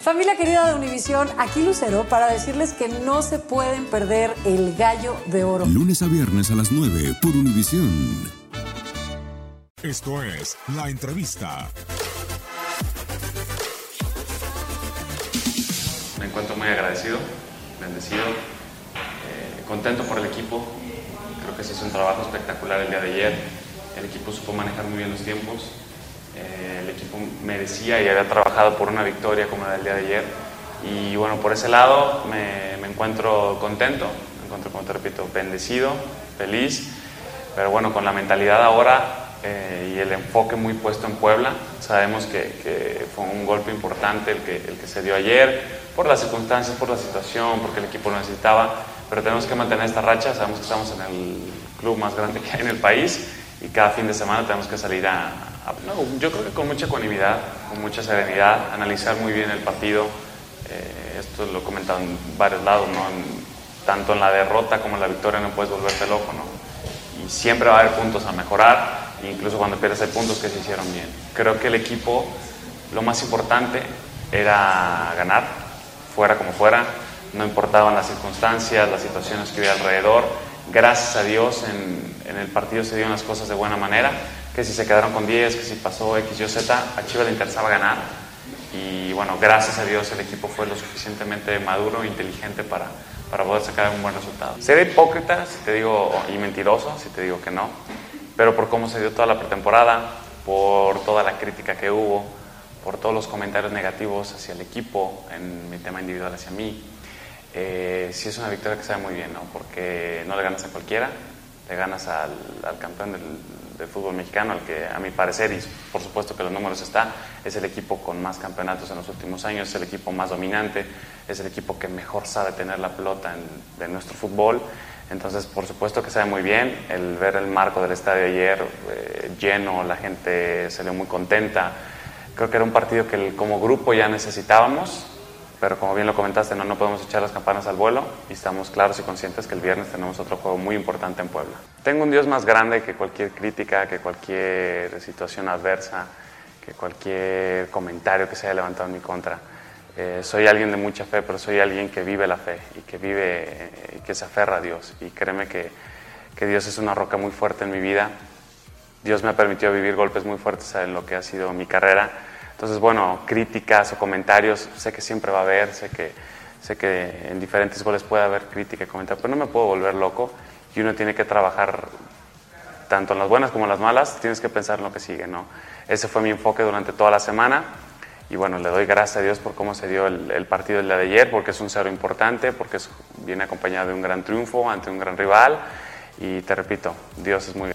Familia querida de Univisión, aquí Lucero para decirles que no se pueden perder el gallo de oro. Lunes a viernes a las 9 por Univisión. Esto es La Entrevista. Me encuentro muy agradecido, bendecido, eh, contento por el equipo. Creo que se hizo un trabajo espectacular el día de ayer. El equipo supo manejar muy bien los tiempos. Eh, el equipo merecía y había trabajado por una victoria como la del día de ayer. Y bueno, por ese lado me, encuentro contento, me encuentro, como te repito, bendecido, feliz, pero bueno, con la mentalidad ahora eh, y el enfoque muy puesto en Puebla. Sabemos que, que, fue un golpe importante el que, el que se dio ayer, por las circunstancias, por la situación, porque el equipo lo necesitaba, pero tenemos que mantener esta racha. Sabemos que estamos en el club más grande que hay en el país y cada fin de semana tenemos que salir a, no, yo creo que con mucha ecuanimidad, con mucha serenidad, analizar muy bien el partido. Eh, esto lo en varios lados, ¿no? tanto en la derrota como en la victoria no puedes volverte loco, ¿no? Y siempre va a haber puntos a mejorar, incluso cuando pierdes hay puntos que se hicieron bien. Creo que el equipo, lo más importante era ganar, fuera como fuera, no importaban las circunstancias, las situaciones que había alrededor. Gracias a Dios en el partido se dieron las cosas de buena manera que si se quedaron con 10, que si pasó X, Y, Z, a Chivas le interesaba ganar. Y bueno, gracias a Dios el equipo fue lo suficientemente maduro e inteligente para, para poder sacar un buen resultado. Seré hipócrita si te digo, y mentiroso si te digo que no, pero por cómo se dio toda la pretemporada, por toda la crítica que hubo, por todos los comentarios negativos hacia el equipo, en mi tema individual hacia mí, eh, sí es una victoria que sabe muy bien, ¿no? porque no le ganas a cualquiera, le ganas al, campeón del, fútbol mexicano, al que a mi parecer, y por supuesto que los números está, es el equipo con más campeonatos en los últimos años, es el equipo más dominante, es el equipo que mejor sabe tener la pelota en, de nuestro fútbol. Entonces, por supuesto que sabe muy bien el ver el marco del estadio ayer eh, lleno, la gente salió muy contenta. Creo que era un partido que como grupo ya necesitábamos, pero como bien lo comentaste, no, no podemos echar las campanas al vuelo y estamos claros y conscientes que el viernes tenemos otro juego muy importante en Puebla. Tengo un Dios más grande que cualquier crítica, que cualquier situación adversa, que cualquier comentario que se haya levantado en mi contra. Eh, soy alguien de mucha fe, pero soy alguien que vive la fe y que vive, y que se aferra a Dios. Y créeme que, que Dios es una roca muy fuerte en mi vida. Dios me ha permitido vivir golpes muy fuertes en lo que ha sido mi carrera entonces, bueno, críticas o comentarios, sé que siempre va a haber, sé que, sé que en diferentes goles puede haber crítica y comentario, pero no me puedo volver loco. Y uno tiene que trabajar tanto en las buenas como en las malas, tienes que pensar en lo que sigue, ¿no? Ese fue mi enfoque durante toda la semana. Y bueno, le doy gracias a Dios por cómo se dio el, el partido el día de ayer, porque es un cero importante, porque es, viene acompañado de un gran triunfo ante un gran rival. Y te repito, Dios es muy